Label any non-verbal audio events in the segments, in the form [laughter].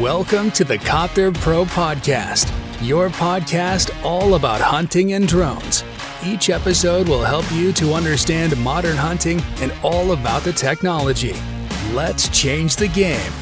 Welcome to the Copter Pro Podcast, your podcast all about hunting and drones. Each episode will help you to understand modern hunting and all about the technology. Let's change the game.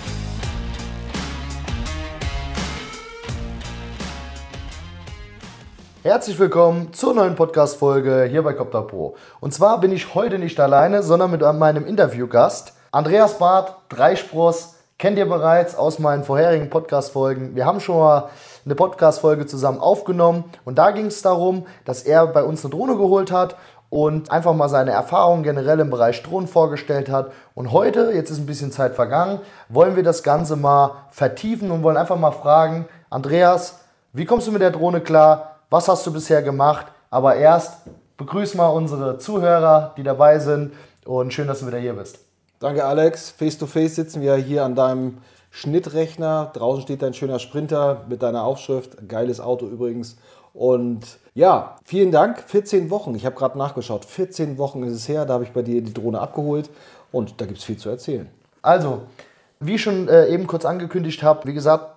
Herzlich willkommen zur neuen Podcast-Folge hier bei Copter Pro. Und zwar bin ich heute nicht alleine, sondern mit meinem Interviewgast. Andreas Barth, Dreispross, kennt ihr bereits aus meinen vorherigen Podcast-Folgen. Wir haben schon mal eine Podcast-Folge zusammen aufgenommen und da ging es darum, dass er bei uns eine Drohne geholt hat und einfach mal seine Erfahrungen generell im Bereich Drohnen vorgestellt hat. Und heute, jetzt ist ein bisschen Zeit vergangen, wollen wir das Ganze mal vertiefen und wollen einfach mal fragen, Andreas, wie kommst du mit der Drohne klar? Was hast du bisher gemacht? Aber erst begrüß mal unsere Zuhörer, die dabei sind und schön, dass du wieder hier bist. Danke, Alex. Face to face sitzen wir hier an deinem Schnittrechner. Draußen steht dein schöner Sprinter mit deiner Aufschrift. Geiles Auto übrigens. Und ja, vielen Dank. 14 Wochen. Ich habe gerade nachgeschaut. 14 Wochen ist es her. Da habe ich bei dir die Drohne abgeholt. Und da gibt es viel zu erzählen. Also, wie ich schon äh, eben kurz angekündigt habe, wie gesagt,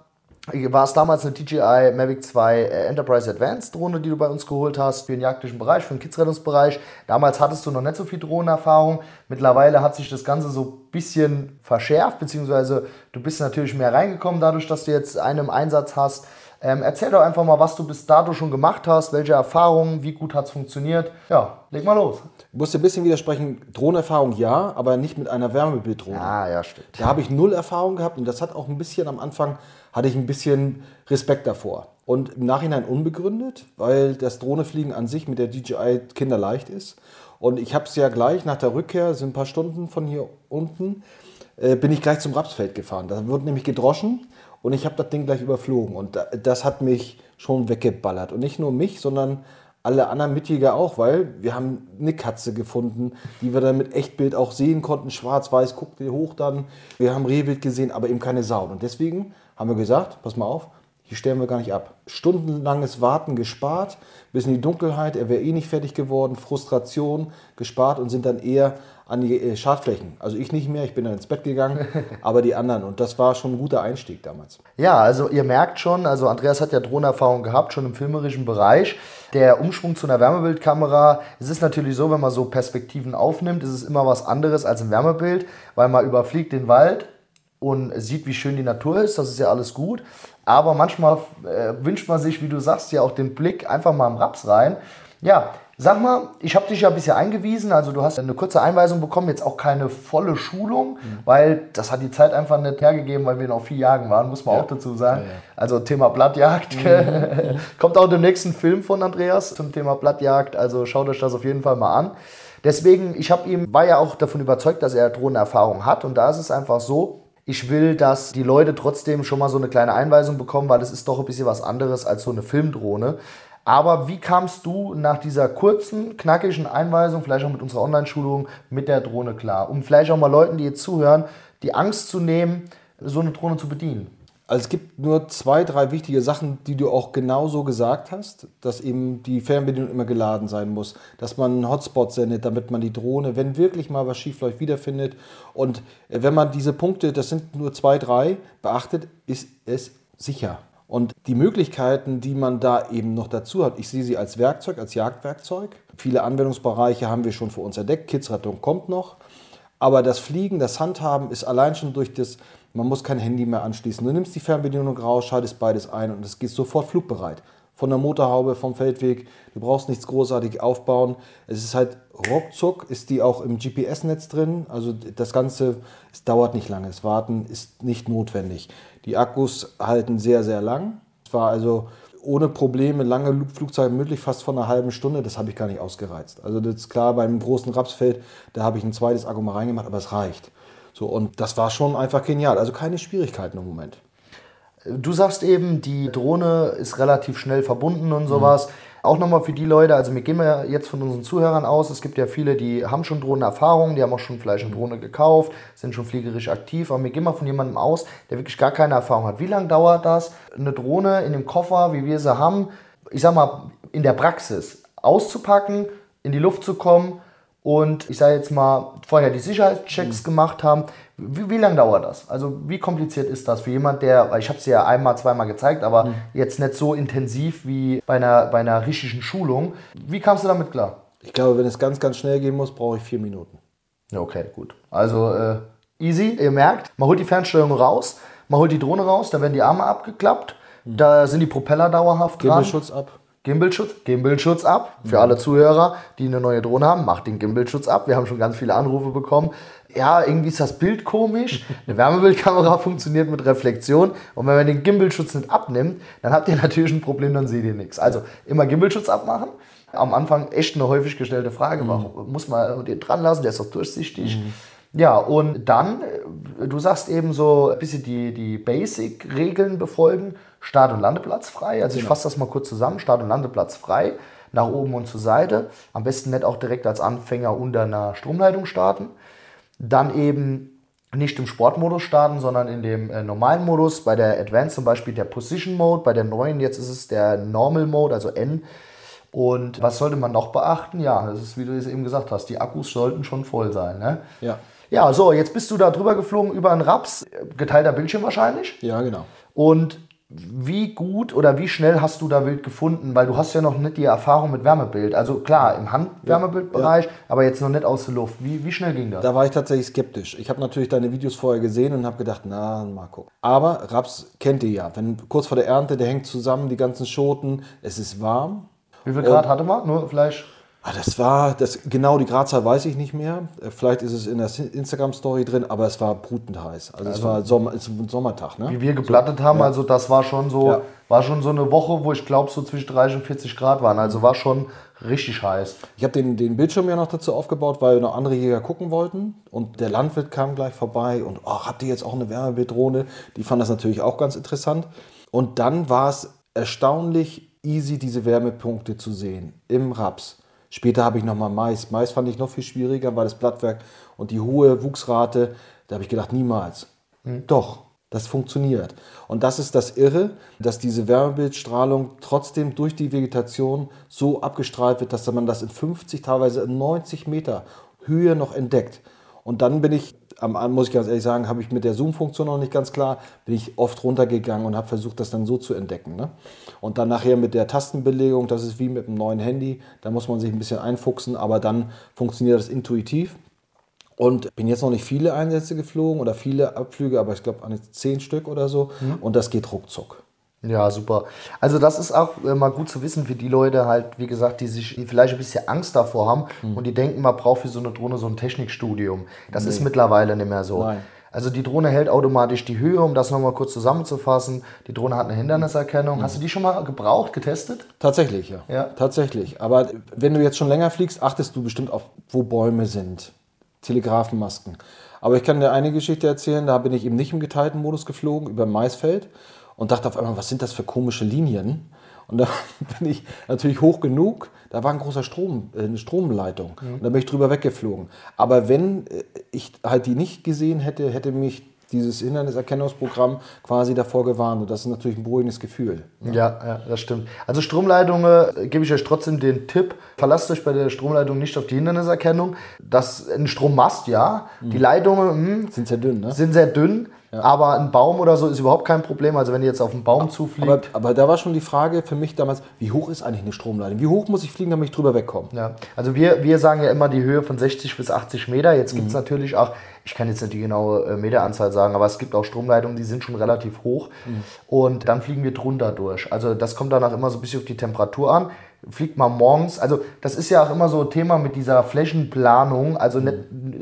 war es damals eine DJI Mavic 2 äh, Enterprise Advanced Drohne, die du bei uns geholt hast für den jagdlichen Bereich, für den Kidsrettungsbereich. Damals hattest du noch nicht so viel Drohnenerfahrung. Mittlerweile hat sich das Ganze so ein bisschen verschärft, beziehungsweise du bist natürlich mehr reingekommen dadurch, dass du jetzt einen im Einsatz hast. Ähm, erzähl doch einfach mal, was du bis dato schon gemacht hast, welche Erfahrungen, wie gut hat es funktioniert. Ja, leg mal los. Ich muss ein bisschen widersprechen. Drohnenerfahrung ja, aber nicht mit einer Wärmebilddrohne. Ah, ja, stimmt. Da habe ich null Erfahrung gehabt und das hat auch ein bisschen am Anfang, hatte ich ein bisschen Respekt davor. Und im Nachhinein unbegründet, weil das Drohnefliegen an sich mit der DJI kinderleicht ist. Und ich habe es ja gleich nach der Rückkehr, sind ein paar Stunden von hier unten, äh, bin ich gleich zum Rapsfeld gefahren. Da wurde nämlich gedroschen und ich habe das Ding gleich überflogen. Und das hat mich schon weggeballert. Und nicht nur mich, sondern alle anderen Mitjäger auch, weil wir haben eine Katze gefunden, die wir dann mit Echtbild auch sehen konnten, schwarz-weiß, guckte hoch dann. Wir haben Rehwild gesehen, aber eben keine Sau. Und deswegen haben wir gesagt, pass mal auf, hier stellen wir gar nicht ab. Stundenlanges Warten gespart, bis in die Dunkelheit, er wäre eh nicht fertig geworden, Frustration gespart und sind dann eher an die äh, Schadflächen. Also ich nicht mehr, ich bin dann ins Bett gegangen, [laughs] aber die anderen. Und das war schon ein guter Einstieg damals. Ja, also ihr merkt schon, also Andreas hat ja Drohnenerfahrung gehabt, schon im filmerischen Bereich. Der Umschwung zu einer Wärmebildkamera, es ist natürlich so, wenn man so Perspektiven aufnimmt, ist es immer was anderes als im Wärmebild, weil man überfliegt den Wald und sieht, wie schön die Natur ist, das ist ja alles gut. Aber manchmal äh, wünscht man sich, wie du sagst, ja auch den Blick einfach mal im Raps rein. Ja, Sag mal, ich habe dich ja bisher eingewiesen, also du hast eine kurze Einweisung bekommen, jetzt auch keine volle Schulung, mhm. weil das hat die Zeit einfach nicht hergegeben, weil wir noch vier Jagen waren, muss man ja. auch dazu sagen. Ja, ja. Also Thema Blattjagd. Mhm. [laughs] Kommt auch demnächst ein Film von Andreas zum Thema Blattjagd, also schaut euch das auf jeden Fall mal an. Deswegen, ich habe ihm, war ja auch davon überzeugt, dass er Drohnenerfahrung hat und da ist es einfach so, ich will, dass die Leute trotzdem schon mal so eine kleine Einweisung bekommen, weil das ist doch ein bisschen was anderes als so eine Filmdrohne. Aber wie kamst du nach dieser kurzen, knackigen Einweisung, vielleicht auch mit unserer Online-Schulung, mit der Drohne klar? Um vielleicht auch mal Leuten, die jetzt zuhören, die Angst zu nehmen, so eine Drohne zu bedienen. Also es gibt nur zwei, drei wichtige Sachen, die du auch genauso gesagt hast, dass eben die Fernbedienung immer geladen sein muss, dass man einen Hotspot sendet, damit man die Drohne, wenn wirklich mal was schief läuft, wiederfindet. Und wenn man diese Punkte, das sind nur zwei, drei, beachtet, ist es sicher. Und die Möglichkeiten, die man da eben noch dazu hat, ich sehe sie als Werkzeug, als Jagdwerkzeug. Viele Anwendungsbereiche haben wir schon für uns entdeckt. Kidsrettung kommt noch. Aber das Fliegen, das Handhaben ist allein schon durch das, man muss kein Handy mehr anschließen. Du nimmst die Fernbedienung raus, schaltest beides ein und es geht sofort flugbereit. Von der Motorhaube, vom Feldweg, du brauchst nichts großartig aufbauen. Es ist halt ruckzuck, ist die auch im GPS-Netz drin. Also das Ganze, es dauert nicht lange, das Warten ist nicht notwendig. Die Akkus halten sehr, sehr lang. Es war also ohne Probleme lange Flugzeuge möglich, fast von einer halben Stunde. Das habe ich gar nicht ausgereizt. Also das ist klar, beim großen Rapsfeld, da habe ich ein zweites Akku mal reingemacht, aber es reicht. So, und das war schon einfach genial. Also keine Schwierigkeiten im Moment. Du sagst eben, die Drohne ist relativ schnell verbunden und sowas. Mhm. Auch nochmal für die Leute, also wir gehen ja jetzt von unseren Zuhörern aus, es gibt ja viele, die haben schon Drohnenerfahrung, die haben auch schon vielleicht eine Drohne gekauft, sind schon fliegerisch aktiv, aber wir gehen mal von jemandem aus, der wirklich gar keine Erfahrung hat. Wie lange dauert das, eine Drohne in dem Koffer, wie wir sie haben, ich sag mal, in der Praxis auszupacken, in die Luft zu kommen und ich sage jetzt mal, vorher die Sicherheitschecks mhm. gemacht haben. Wie, wie lange dauert das? Also wie kompliziert ist das für jemand, der, weil ich habe es ja einmal, zweimal gezeigt, aber mhm. jetzt nicht so intensiv wie bei einer, bei einer richtigen Schulung. Wie kamst du damit klar? Ich glaube, wenn es ganz, ganz schnell gehen muss, brauche ich vier Minuten. Ja, okay, gut. Also äh, easy, ihr merkt, man holt die Fernsteuerung raus, man holt die Drohne raus, da werden die Arme abgeklappt, mhm. da sind die Propeller dauerhaft dran. Gimmelschutz ab. Gimbalschutz, Gimbalschutz ab. Für alle Zuhörer, die eine neue Drohne haben, macht den Gimbalschutz ab. Wir haben schon ganz viele Anrufe bekommen. Ja, irgendwie ist das Bild komisch. Eine Wärmebildkamera [laughs] funktioniert mit Reflexion. Und wenn man den Gimbalschutz nicht abnimmt, dann habt ihr natürlich ein Problem, dann seht ihr nichts. Also immer Gimbalschutz abmachen. Am Anfang echt eine häufig gestellte Frage. Mhm. Warum muss man den dran lassen? Der ist doch durchsichtig. Mhm. Ja, und dann, äh, du sagst eben so ein bisschen die, die Basic-Regeln befolgen. Start- und Landeplatz frei. Also genau. ich fasse das mal kurz zusammen. Start- und Landeplatz frei. Nach oben und zur Seite. Am besten nicht auch direkt als Anfänger unter einer Stromleitung starten. Dann eben nicht im Sportmodus starten, sondern in dem äh, normalen Modus. Bei der Advanced zum Beispiel der Position Mode, bei der neuen jetzt ist es der Normal Mode, also N. Und was sollte man noch beachten? Ja, das ist, wie du es eben gesagt hast, die Akkus sollten schon voll sein. Ne? Ja. Ja, so, jetzt bist du da drüber geflogen über einen Raps, geteilter Bildschirm wahrscheinlich. Ja, genau. Und wie gut oder wie schnell hast du da Wild gefunden? Weil du hast ja noch nicht die Erfahrung mit Wärmebild. Also klar, im Handwärmebildbereich, ja, ja. aber jetzt noch nicht aus der Luft. Wie, wie schnell ging das? Da war ich tatsächlich skeptisch. Ich habe natürlich deine Videos vorher gesehen und habe gedacht, na, mal gucken. Aber Raps kennt ihr ja. Wenn kurz vor der Ernte, der hängt zusammen, die ganzen Schoten, es ist warm. Wie viel Grad hatte man? Nur vielleicht das war, das, genau die Gradzahl weiß ich nicht mehr. Äh, vielleicht ist es in der Instagram-Story drin, aber es war brutend heiß. Also, also es war Sommer, es ein Sommertag. Ne? Wie wir geplattet haben, ja. also das war schon so, ja. war schon so eine Woche, wo ich glaube so zwischen 30 und 40 Grad waren. Also war schon richtig heiß. Ich habe den, den Bildschirm ja noch dazu aufgebaut, weil noch andere Jäger gucken wollten. Und der Landwirt kam gleich vorbei und oh, habt ihr jetzt auch eine Wärmebilddrohne? Die fanden das natürlich auch ganz interessant. Und dann war es erstaunlich easy, diese Wärmepunkte zu sehen im Raps. Später habe ich nochmal Mais. Mais fand ich noch viel schwieriger, weil das Blattwerk und die hohe Wuchsrate, da habe ich gedacht, niemals. Mhm. Doch, das funktioniert. Und das ist das Irre, dass diese Wärmebildstrahlung trotzdem durch die Vegetation so abgestrahlt wird, dass man das in 50, teilweise in 90 Meter Höhe noch entdeckt. Und dann bin ich am muss ich ganz ehrlich sagen, habe ich mit der Zoom-Funktion noch nicht ganz klar, bin ich oft runtergegangen und habe versucht, das dann so zu entdecken. Ne? Und dann nachher mit der Tastenbelegung, das ist wie mit einem neuen Handy, da muss man sich ein bisschen einfuchsen, aber dann funktioniert das intuitiv. Und bin jetzt noch nicht viele Einsätze geflogen oder viele Abflüge, aber ich glaube zehn Stück oder so. Mhm. Und das geht ruckzuck. Ja, super. Also das ist auch äh, mal gut zu wissen für die Leute halt, wie gesagt, die sich vielleicht ein bisschen Angst davor haben mhm. und die denken, man braucht für so eine Drohne so ein Technikstudium. Das nee. ist mittlerweile nicht mehr so. Nein. Also die Drohne hält automatisch die Höhe, um das nochmal kurz zusammenzufassen. Die Drohne hat eine Hinderniserkennung. Mhm. Hast du die schon mal gebraucht, getestet? Tatsächlich, ja. ja. Tatsächlich. Aber wenn du jetzt schon länger fliegst, achtest du bestimmt auf, wo Bäume sind. Telegrafenmasken. Aber ich kann dir eine Geschichte erzählen, da bin ich eben nicht im geteilten Modus geflogen, über Maisfeld und dachte auf einmal, was sind das für komische Linien? Und da [laughs] bin ich natürlich hoch genug, da war ein großer Strom, äh, eine Stromleitung. Mhm. Und da bin ich drüber weggeflogen. Aber wenn äh, ich halt die nicht gesehen hätte, hätte mich dieses Hinderniserkennungsprogramm quasi davor gewarnt. Und das ist natürlich ein beruhigendes Gefühl. Ja, ja, das stimmt. Also Stromleitungen äh, gebe ich euch trotzdem den Tipp, verlasst euch bei der Stromleitung nicht auf die Hinderniserkennung. Das, ein Strommast, ja. Mhm. Die Leitungen mh, hm, sind sehr dünn, ne? Sind sehr dünn. Ja. Aber ein Baum oder so ist überhaupt kein Problem. Also wenn ihr jetzt auf einen Baum zufliegt. Aber, aber, da war schon die Frage für mich damals, wie hoch ist eigentlich eine Stromleitung? Wie hoch muss ich fliegen, damit ich drüber wegkomme? Ja, also wir, wir sagen ja immer die Höhe von 60 bis 80 Meter. Jetzt gibt es mhm. natürlich auch, ich kann jetzt nicht die genaue äh, Meteranzahl sagen, aber es gibt auch Stromleitungen, die sind schon relativ hoch. Mhm. Und dann fliegen wir drunter durch. Also das kommt danach immer so ein bisschen auf die Temperatur an fliegt man morgens. Also das ist ja auch immer so ein Thema mit dieser Flächenplanung, also nicht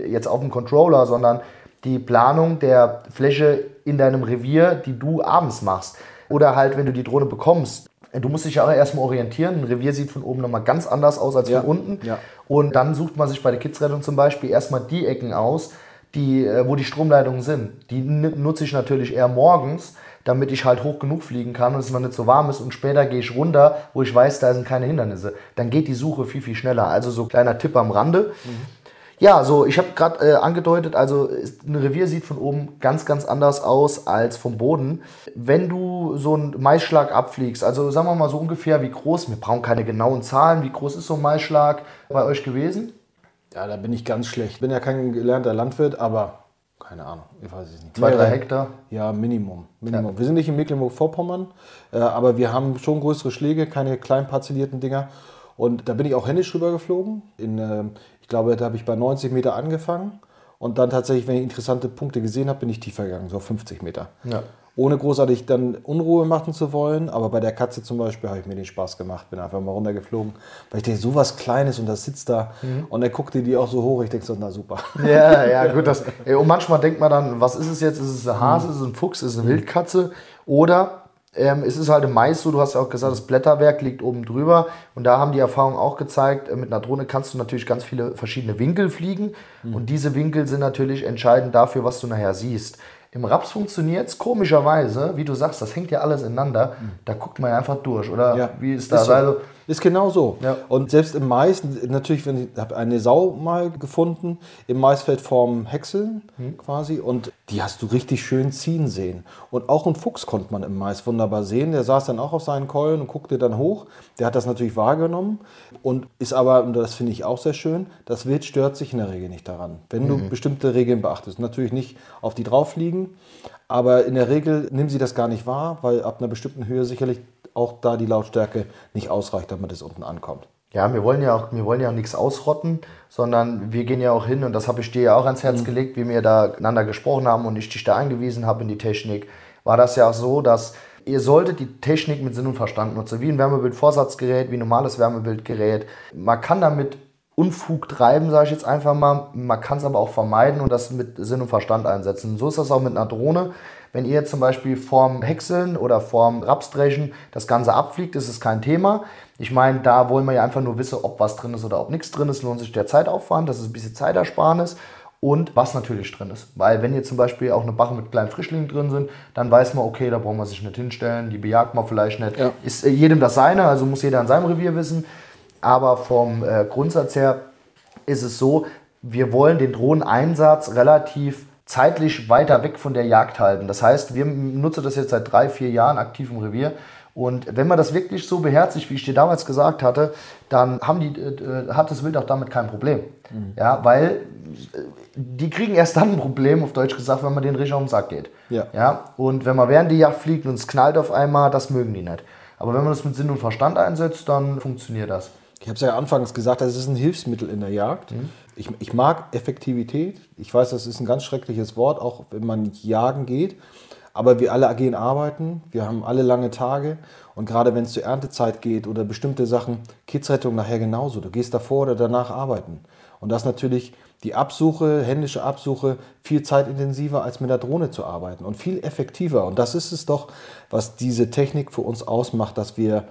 jetzt auf dem Controller, sondern die Planung der Fläche in deinem Revier, die du abends machst. Oder halt, wenn du die Drohne bekommst. Du musst dich ja auch erstmal orientieren. Ein Revier sieht von oben nochmal ganz anders aus als ja. von unten. Ja. Und dann sucht man sich bei der Kidsrettung zum Beispiel erstmal die Ecken aus, die, äh, wo die Stromleitungen sind. Die nutze ich natürlich eher morgens, damit ich halt hoch genug fliegen kann und es noch nicht so warm ist. Und später gehe ich runter, wo ich weiß, da sind keine Hindernisse. Dann geht die Suche viel, viel schneller. Also so kleiner Tipp am Rande. Mhm. Ja, so, ich habe gerade äh, angedeutet, also ein Revier sieht von oben ganz, ganz anders aus als vom Boden. Wenn du so einen Maisschlag abfliegst, also sagen wir mal so ungefähr wie groß, wir brauchen keine genauen Zahlen, wie groß ist so ein Maisschlag bei euch gewesen? Ja, da bin ich ganz schlecht. Ich bin ja kein gelernter Landwirt, aber keine Ahnung, ich weiß es nicht. Zwei, drei Hektar? Ja, Minimum. Minimum. Wir sind nicht in Mecklenburg-Vorpommern, äh, aber wir haben schon größere Schläge, keine klein parzellierten Dinger. Und da bin ich auch händisch rüber geflogen. In, ähm, ich glaube, da habe ich bei 90 Meter angefangen. Und dann tatsächlich, wenn ich interessante Punkte gesehen habe, bin ich tiefer gegangen, so auf 50 Meter. Ja. Ohne großartig dann Unruhe machen zu wollen. Aber bei der Katze zum Beispiel habe ich mir den Spaß gemacht. Bin einfach mal runtergeflogen. Weil ich denke, so was Kleines und das sitzt da. Und er guckte die auch so hoch. Ich denke so, na super. Ja, ja, [laughs] gut. Das, und manchmal denkt man dann, was ist es jetzt? Ist es ein Hase, ist es ein Fuchs, ist es eine Wildkatze? Oder ähm, es ist halt im Mais so, du hast ja auch gesagt, das Blätterwerk liegt oben drüber. Und da haben die Erfahrungen auch gezeigt, äh, mit einer Drohne kannst du natürlich ganz viele verschiedene Winkel fliegen. Und diese Winkel sind natürlich entscheidend dafür, was du nachher siehst. Im Raps funktioniert es komischerweise, wie du sagst, das hängt ja alles ineinander. Da guckt man ja einfach durch, oder? Ja, Wie ist das? so. Also, Ist genau so. Ja. Und selbst im Mais, natürlich, wenn ich habe eine Sau mal gefunden, im Maisfeld vorm Häckseln Hm. quasi, und die hast du richtig schön ziehen sehen. Und auch einen Fuchs konnte man im Mais wunderbar sehen. Der saß dann auch auf seinen Keulen und guckte dann hoch. Der hat das natürlich wahrgenommen und ist aber, und das finde ich auch sehr schön, das Wild stört sich in der Regel nicht daran, wenn Mhm. du bestimmte Regeln beachtest. Natürlich nicht auf die drauf fliegen, aber in der Regel nehmen sie das gar nicht wahr, weil ab einer bestimmten Höhe sicherlich auch da die Lautstärke nicht ausreicht, damit es unten ankommt. Ja, wir wollen ja auch, wir wollen ja auch nichts ausrotten, sondern wir gehen ja auch hin und das habe ich dir ja auch ans Herz gelegt, wie wir da miteinander gesprochen haben und ich dich da eingewiesen habe in die Technik, war das ja auch so, dass ihr solltet die Technik mit Sinn und Verstand nutzen, wie ein Wärmebildvorsatzgerät, wie ein normales Wärmebildgerät. Man kann damit Unfug treiben, sage ich jetzt einfach mal. Man kann es aber auch vermeiden und das mit Sinn und Verstand einsetzen. So ist das auch mit einer Drohne. Wenn ihr jetzt zum Beispiel vorm Häckseln oder vorm Rapsdreschen das Ganze abfliegt, ist es kein Thema. Ich meine, da wollen wir ja einfach nur wissen, ob was drin ist oder ob nichts drin ist. Lohnt sich der Zeitaufwand, das ist ein bisschen Zeitersparnis. Und was natürlich drin ist. Weil wenn jetzt zum Beispiel auch eine Bache mit kleinen Frischlingen drin sind, dann weiß man, okay, da braucht man sich nicht hinstellen, die bejagt man vielleicht nicht. Ja. Ist äh, jedem das seine, also muss jeder in seinem Revier wissen. Aber vom äh, Grundsatz her ist es so, wir wollen den Drohneneinsatz relativ zeitlich weiter weg von der Jagd halten. Das heißt, wir nutzen das jetzt seit drei, vier Jahren aktiv im Revier. Und wenn man das wirklich so beherzigt, wie ich dir damals gesagt hatte, dann haben die, äh, hat das Wild auch damit kein Problem. Ja, weil äh, die kriegen erst dann ein Problem, auf Deutsch gesagt, wenn man den richtig auf den Sack geht. Ja. Ja, und wenn man während die Jagd fliegt und es knallt auf einmal, das mögen die nicht. Aber wenn man das mit Sinn und Verstand einsetzt, dann funktioniert das. Ich habe es ja anfangs gesagt, das ist ein Hilfsmittel in der Jagd. Ich, ich mag Effektivität. Ich weiß, das ist ein ganz schreckliches Wort, auch wenn man jagen geht. Aber wir alle gehen arbeiten, wir haben alle lange Tage. Und gerade wenn es zur Erntezeit geht oder bestimmte Sachen, Kidsrettung nachher genauso. Du gehst davor oder danach arbeiten. Und das ist natürlich die Absuche, händische Absuche, viel zeitintensiver als mit der Drohne zu arbeiten und viel effektiver. Und das ist es doch, was diese Technik für uns ausmacht, dass wir,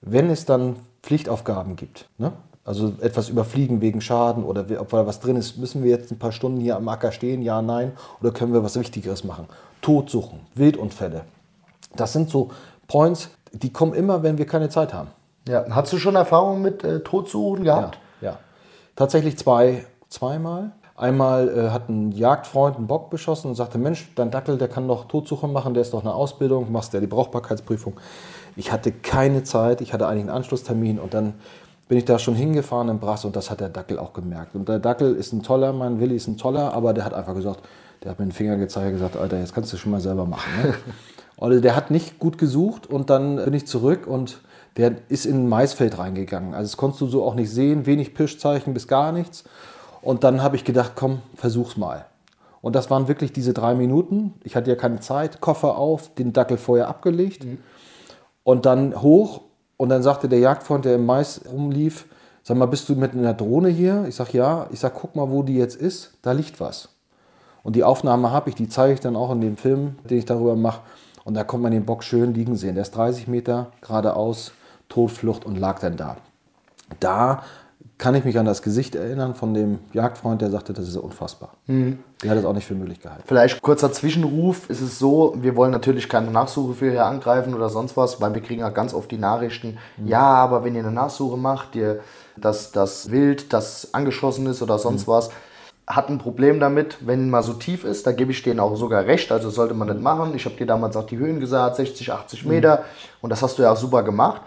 wenn es dann Pflichtaufgaben gibt, ne? also etwas überfliegen wegen Schaden oder ob da was drin ist, müssen wir jetzt ein paar Stunden hier am Acker stehen, ja, nein, oder können wir was Wichtigeres machen? Tod suchen, Wildunfälle. Das sind so Points, die kommen immer, wenn wir keine Zeit haben. Ja, hast du schon Erfahrung mit äh, Todsuchen gehabt? Ja. Tatsächlich zwei, zweimal. Einmal äh, hat ein Jagdfreund einen Bock beschossen und sagte, Mensch, dein Dackel, der kann doch Totsuche machen, der ist doch eine Ausbildung, machst ja die Brauchbarkeitsprüfung. Ich hatte keine Zeit, ich hatte eigentlich einen Anschlusstermin und dann bin ich da schon hingefahren im Brass und das hat der Dackel auch gemerkt. Und der Dackel ist ein toller, mein Willi ist ein toller, aber der hat einfach gesagt, der hat mir den Finger gezeigt und gesagt, Alter, jetzt kannst du schon mal selber machen. Ne? [laughs] Also der hat nicht gut gesucht und dann bin ich zurück und der ist in ein Maisfeld reingegangen. Also das konntest du so auch nicht sehen, wenig Pischzeichen bis gar nichts. Und dann habe ich gedacht, komm, versuch's mal. Und das waren wirklich diese drei Minuten. Ich hatte ja keine Zeit, Koffer auf, den Dackel vorher abgelegt und dann hoch. Und dann sagte der Jagdfreund, der im Mais rumlief, sag mal, bist du mit einer Drohne hier? Ich sag, ja. Ich sag, guck mal, wo die jetzt ist. Da liegt was. Und die Aufnahme habe ich, die zeige ich dann auch in dem Film, den ich darüber mache. Und da kommt man den Bock schön liegen sehen. Der ist 30 Meter geradeaus, Todflucht und lag dann da. Da kann ich mich an das Gesicht erinnern von dem Jagdfreund, der sagte, das ist ja unfassbar. Der hat es auch nicht für möglich gehalten. Vielleicht kurzer Zwischenruf. Es ist so, wir wollen natürlich keine Nachsuche für hier angreifen oder sonst was, weil wir kriegen ja ganz oft die Nachrichten, ja, aber wenn ihr eine Nachsuche macht, ihr, dass das Wild, das angeschossen ist oder sonst was, hat ein Problem damit, wenn man so tief ist, da gebe ich denen auch sogar recht, also sollte man nicht machen. Ich habe dir damals auch die Höhen gesagt, 60, 80 Meter und das hast du ja auch super gemacht.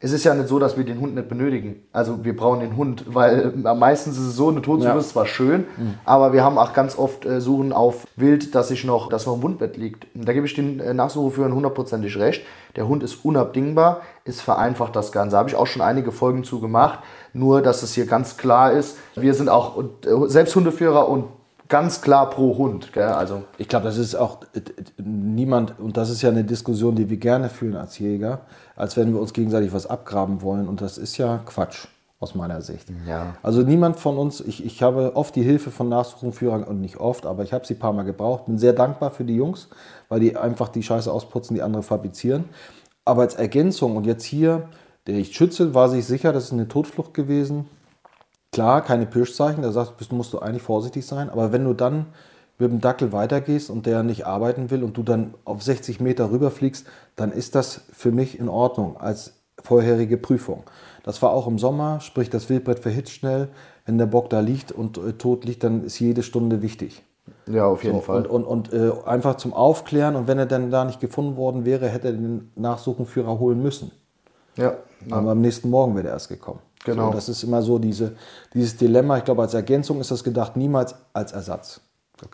Es ist ja nicht so, dass wir den Hund nicht benötigen. Also wir brauchen den Hund, weil äh, meistens ist es so, eine Totsuche Ja. ist zwar schön, aber wir haben auch ganz oft äh, Suchen auf Wild, dass sich noch, dass noch ein Wundbett liegt. Und da gebe ich den äh, Nachsucheführern hundertprozentig recht. Der Hund ist unabdingbar, ist vereinfacht das Ganze. Da habe ich auch schon einige Folgen zu gemacht. Nur, dass es hier ganz klar ist, wir sind auch äh, selbst Hundeführer und ganz klar pro Hund. Gell? Also Ich glaube, das ist auch äh, äh, niemand, und das ist ja eine Diskussion, die wir gerne führen als Jäger, als wenn wir uns gegenseitig was abgraben wollen. Und das ist ja Quatsch aus meiner Sicht. Ja. Also niemand von uns, ich, ich habe oft die Hilfe von Nachsuchenführern und nicht oft, aber ich habe sie ein paar Mal gebraucht. Bin sehr dankbar für die Jungs, weil die einfach die Scheiße ausputzen, die andere fabrizieren. Aber als Ergänzung und jetzt hier, der ich schütze, war sich sicher, das ist eine Totflucht gewesen. Klar, keine Pirschzeichen, da sagst, bist, musst du eigentlich vorsichtig sein. Aber wenn du dann mit dem Dackel weitergehst und der nicht arbeiten will und du dann auf 60 Meter rüberfliegst, dann ist das für mich in Ordnung als vorherige Prüfung. Das war auch im Sommer, sprich das Wildbrett verhitzt schnell. Wenn der Bock da liegt und äh, tot liegt, dann ist jede Stunde wichtig. ja, auf jeden So, Fall. Und, und, und äh, einfach zum Aufklären und wenn er dann da nicht gefunden worden wäre, hätte er den Nachsuchenführer holen müssen. ja. Aber am nächsten Morgen wäre er erst gekommen. Genau. So, das ist immer so diese, dieses Dilemma. Ich glaube, als Ergänzung ist das gedacht, niemals als Ersatz.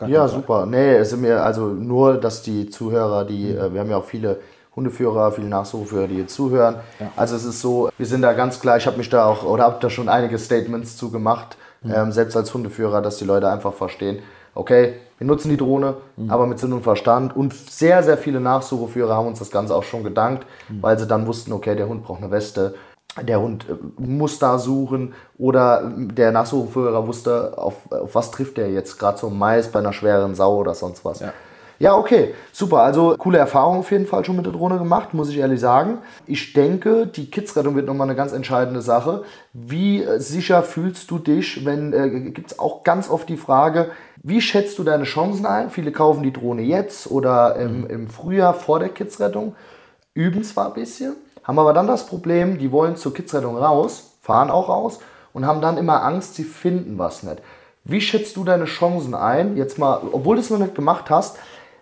Ja, super. Nee, es sind mir also nur, dass die Zuhörer, die, äh, wir haben ja auch viele Hundeführer, viele Nachsucheführer, die jetzt zuhören. Also es ist so, wir sind da ganz klar, ich habe mich da auch, oder habe da schon einige Statements zu gemacht, ähm, selbst als Hundeführer, dass die Leute einfach verstehen, okay, wir nutzen die Drohne, aber mit Sinn und Verstand. Und sehr, sehr viele Nachsucheführer haben uns das Ganze auch schon gedankt, weil sie dann wussten, okay, der Hund braucht eine Weste, der Hund äh, muss da suchen oder der Nachsucheführer wusste, auf, auf was trifft er jetzt, gerade so Mais bei einer schweren Sau oder sonst was. Ja. Ja, okay, super. Also coole Erfahrung auf jeden Fall schon mit der Drohne gemacht, muss ich ehrlich sagen. Ich denke, die Kidsrettung wird nochmal eine ganz entscheidende Sache. Wie äh, sicher fühlst du dich, wenn, äh, gibt es auch ganz oft die Frage, wie schätzt du deine Chancen ein? Viele kaufen die Drohne jetzt oder im, im Frühjahr vor der Kidsrettung, üben zwar ein bisschen, haben aber dann das Problem, die wollen zur Kidsrettung raus, fahren auch raus und haben dann immer Angst, sie finden was nicht. Wie schätzt du deine Chancen ein, jetzt mal, obwohl du es noch nicht gemacht hast,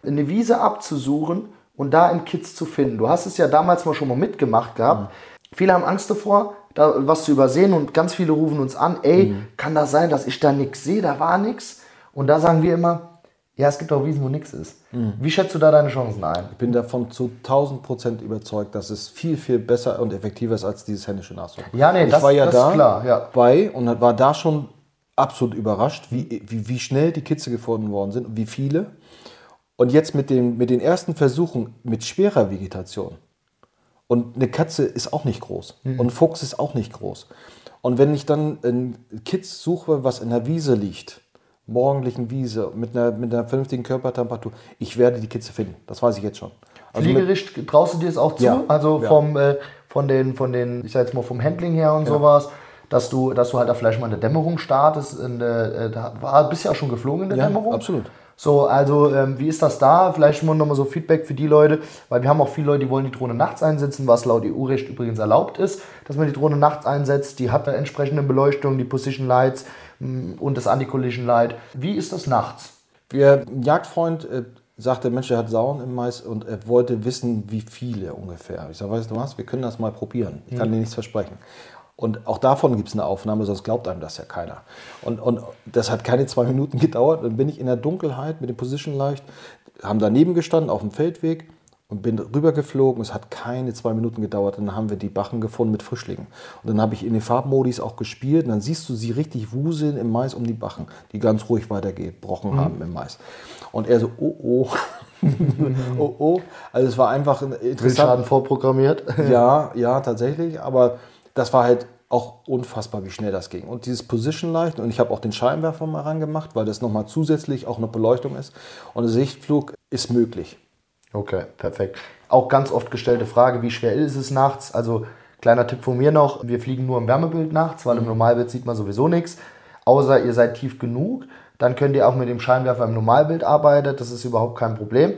eine Wiese abzusuchen und da einen Kids zu finden? Du hast es ja damals mal schon mal mitgemacht gehabt. Viele haben Angst davor, da was zu übersehen und ganz viele rufen uns an, ey, kann das sein, dass ich da nichts sehe, da war nichts? Und da sagen wir immer, ja, es gibt auch Wiesen, wo nichts ist. Wie schätzt du da deine Chancen ein? Ich bin davon zu 1000 Prozent überzeugt, dass es viel, viel besser und effektiver ist als dieses händische Nachsuchen. Ja, nee, ich das- war ja das ist da klar, ja. bei und war da schon absolut überrascht, wie, wie, wie schnell die Kitze gefunden worden sind und wie viele. Und jetzt mit, dem, mit den ersten Versuchen mit schwerer Vegetation. Und eine Katze ist auch nicht groß. Und ein Fuchs ist auch nicht groß. Und wenn ich dann ein Kitz suche, was in der Wiese liegt, morgendlichen Wiese, mit einer, mit einer vernünftigen Körpertemperatur, ich werde die Kitze finden. Das weiß ich jetzt schon. Also mit, Fliegericht traust du dir es auch zu? Ja. Also Ja. vom, äh, von, den, von den, ich sag jetzt mal vom Handling her und sowas, dass du, dass du halt da vielleicht mal in der Dämmerung startest. In der, äh, da war, bist ja auch schon geflogen in der Ja, Dämmerung. absolut. So, also ähm, wie ist das da? Vielleicht mal nochmal so Feedback für die Leute, weil wir haben auch viele Leute, die wollen die Drohne nachts einsetzen, was laut EU-Recht übrigens erlaubt ist, dass man die Drohne nachts einsetzt. Die hat eine entsprechende Beleuchtung, die Position Lights und das Anti-Collision Light. Wie ist das nachts? Ein Jagdfreund äh, sagte, Mensch, er hat Sauen im Mais und er wollte wissen, wie viele ungefähr. Ich sage, weißt du was, wir können das mal probieren. Ich kann dir nichts versprechen. Und auch davon gibt es eine Aufnahme, sonst glaubt einem das ja keiner. Und, und das hat keine zwei Minuten [laughs] gedauert. Dann bin ich in der Dunkelheit mit dem Position Light, haben daneben gestanden auf dem Feldweg und bin rübergeflogen. Es hat keine zwei Minuten gedauert. Dann haben wir die Bachen gefunden mit Frischlingen. Und dann habe ich in den Farbmodis auch gespielt. Und dann siehst du sie richtig wuseln im Mais um die Bachen, die ganz ruhig weitergebrochen haben im Mais. Und er so, oh oh, [laughs] oh oh. Also es war einfach ein interessant. Wildschaden vorprogrammiert. [laughs] Ja, ja, tatsächlich. Aber das war halt auch unfassbar, wie schnell das ging. Und dieses Position Light, und ich habe auch den Scheinwerfer mal rangemacht, weil das nochmal zusätzlich auch eine Beleuchtung ist. Und der Sichtflug ist möglich. Okay, perfekt. Auch ganz oft gestellte Frage, wie schwer ist es nachts? Also kleiner Tipp von mir noch, wir fliegen nur im Wärmebild nachts, weil im Normalbild sieht man sowieso nichts. Außer ihr seid tief genug, dann könnt ihr auch mit dem Scheinwerfer im Normalbild arbeiten, das ist überhaupt kein Problem.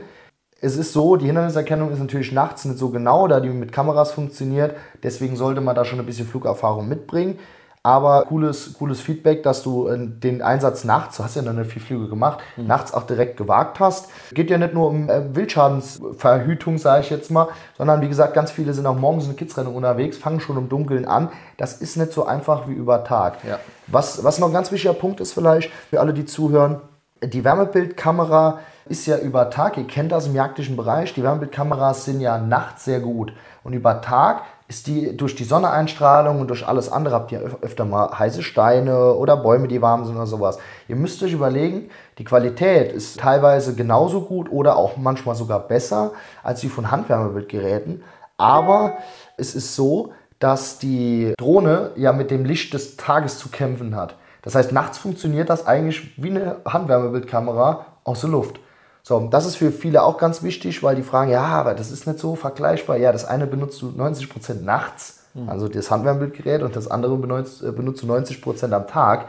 Es ist so, die Hinderniserkennung ist natürlich nachts nicht so genau, da die mit Kameras funktioniert, deswegen sollte man da schon ein bisschen Flugerfahrung mitbringen. Aber cooles, cooles Feedback, dass du äh, den Einsatz nachts, du hast ja noch nicht viel Flüge gemacht, mhm. nachts auch direkt gewagt hast. Geht ja nicht nur um äh, Wildschadensverhütung, sage ich jetzt mal, sondern wie gesagt, ganz viele sind auch morgens in der Kidsrennung unterwegs, fangen schon im Dunkeln an. Das ist nicht so einfach wie über Tag. Ja. Was, was noch ein ganz wichtiger Punkt ist vielleicht für alle, die zuhören, die Wärmebildkamera ist ja über Tag, ihr kennt das im jagdlichen Bereich, die Wärmebildkameras sind ja nachts sehr gut. Und über Tag ist die durch die Sonneneinstrahlung und durch alles andere habt ihr öfter mal heiße Steine oder Bäume, die warm sind oder sowas. Ihr müsst euch überlegen, die Qualität ist teilweise genauso gut oder auch manchmal sogar besser als die von Handwärmebildgeräten. Aber es ist so, dass die Drohne ja mit dem Licht des Tages zu kämpfen hat. Das heißt, nachts funktioniert das eigentlich wie eine Handwärmebildkamera aus der Luft. So, das ist für viele auch ganz wichtig, weil die fragen, ja, aber das ist nicht so vergleichbar. Ja, das eine benutzt du 90% nachts, mhm. also das Handwärmebildgerät, und das andere benutzt, äh, benutzt du 90% am Tag.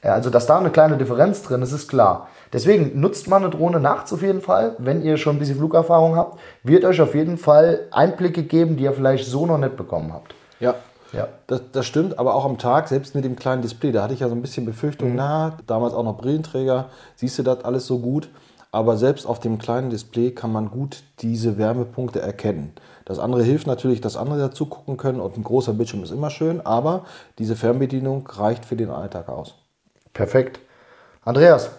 Äh, also, dass da eine kleine Differenz drin ist, ist klar. Deswegen nutzt man eine Drohne nachts auf jeden Fall. Wenn ihr schon ein bisschen Flugerfahrung habt, wird euch auf jeden Fall Einblicke geben, die ihr vielleicht so noch nicht bekommen habt. Ja, ja. Das, das, stimmt, aber auch am Tag, selbst mit dem kleinen Display, da hatte ich ja so ein bisschen Befürchtung, mhm. na, damals auch noch Brillenträger, siehst du das alles so gut? Aber selbst auf dem kleinen Display kann man gut diese Wärmepunkte erkennen. Das andere hilft natürlich, dass andere dazu gucken können und ein großer Bildschirm ist immer schön, aber diese Fernbedienung reicht für den Alltag aus. Perfekt. Andreas,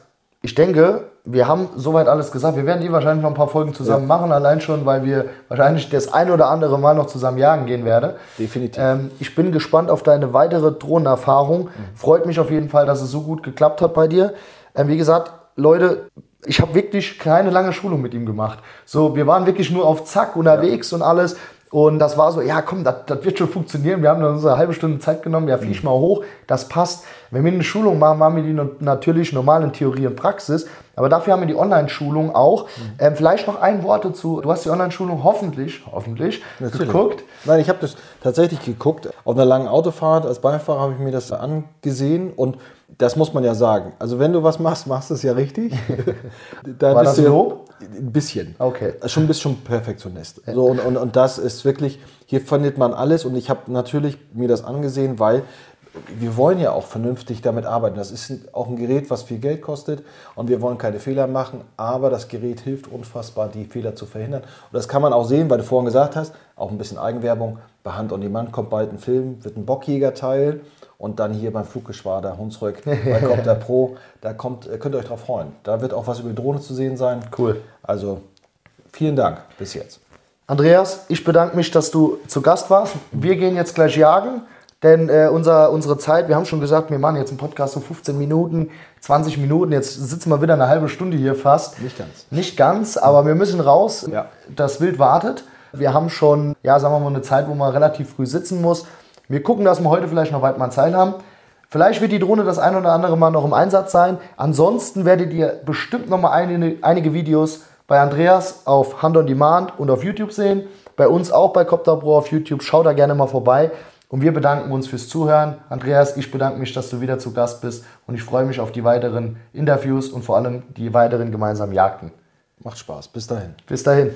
ich denke, wir haben soweit alles gesagt. Wir werden die wahrscheinlich noch ein paar Folgen zusammen ja. machen, allein schon, weil wir wahrscheinlich das ein oder andere Mal noch zusammen jagen gehen werden. Definitiv. Ähm, ich bin gespannt auf deine weitere Drohnenerfahrung. Mhm. Freut mich auf jeden Fall, dass es so gut geklappt hat bei dir. Ähm, wie gesagt, Leute, ich habe wirklich keine lange Schulung mit ihm gemacht. So, wir waren wirklich nur auf Zack unterwegs ja. und alles. Und das war so, ja komm, das, wird schon funktionieren. Wir haben dann unsere halbe Stunde Zeit genommen, ja, flieg mhm. mal hoch, das passt. Wenn wir eine Schulung machen, machen wir die natürlich normal in Theorie und Praxis. Aber dafür haben wir die Online-Schulung auch. Mhm. Ähm, vielleicht noch ein Wort dazu. Du hast die Online-Schulung hoffentlich, hoffentlich natürlich. geguckt. Nein, ich habe das tatsächlich geguckt. Auf einer langen Autofahrt als Beifahrer habe ich mir das angesehen und das muss man ja sagen. Also wenn du was machst, machst du es ja richtig. [laughs] da War bist das du Lob? Ein bisschen. Okay. Schon bist schon Perfektionist. So, und, und, und das ist wirklich, hier findet man alles und ich habe natürlich mir das angesehen, weil wir wollen ja auch vernünftig damit arbeiten. Das ist auch ein Gerät, was viel Geld kostet und wir wollen keine Fehler machen, aber das Gerät hilft unfassbar, die Fehler zu verhindern. Und das kann man auch sehen, weil du vorhin gesagt hast, auch ein bisschen Eigenwerbung. Bei Hand on Demand kommt bald ein Film, wird ein Bockjäger-Teil und dann hier beim Fluggeschwader Hunsrück [laughs] bei Copter Pro, da kommt, äh, könnt ihr euch drauf freuen. Da wird auch was über die Drohne zu sehen sein. Cool. Also vielen Dank bis jetzt. Andreas, ich bedanke mich, dass du zu Gast warst. Wir gehen jetzt gleich jagen, denn äh, unser, unsere Zeit, wir haben schon gesagt, wir machen jetzt einen Podcast so 15 Minuten, 20 Minuten. Jetzt sitzen wir wieder eine halbe Stunde hier fast. Nicht ganz. Nicht ganz, aber wir müssen raus. Ja. Das Wild wartet. Wir haben schon, ja, sagen wir mal, eine Zeit, wo man relativ früh sitzen muss. Wir gucken, dass wir heute vielleicht noch weit mal Zeit haben. Vielleicht wird die Drohne das ein oder andere Mal noch im Einsatz sein. Ansonsten werdet ihr bestimmt noch mal einige, einige Videos bei Andreas auf Hand on Demand und auf YouTube sehen. Bei uns auch bei Copter Pro auf YouTube. Schaut da gerne mal vorbei. Und wir bedanken uns fürs Zuhören. Andreas, ich bedanke mich, dass du wieder zu Gast bist. Und ich freue mich auf die weiteren Interviews und vor allem die weiteren gemeinsamen Jagden. Macht Spaß. Bis dahin. Bis dahin.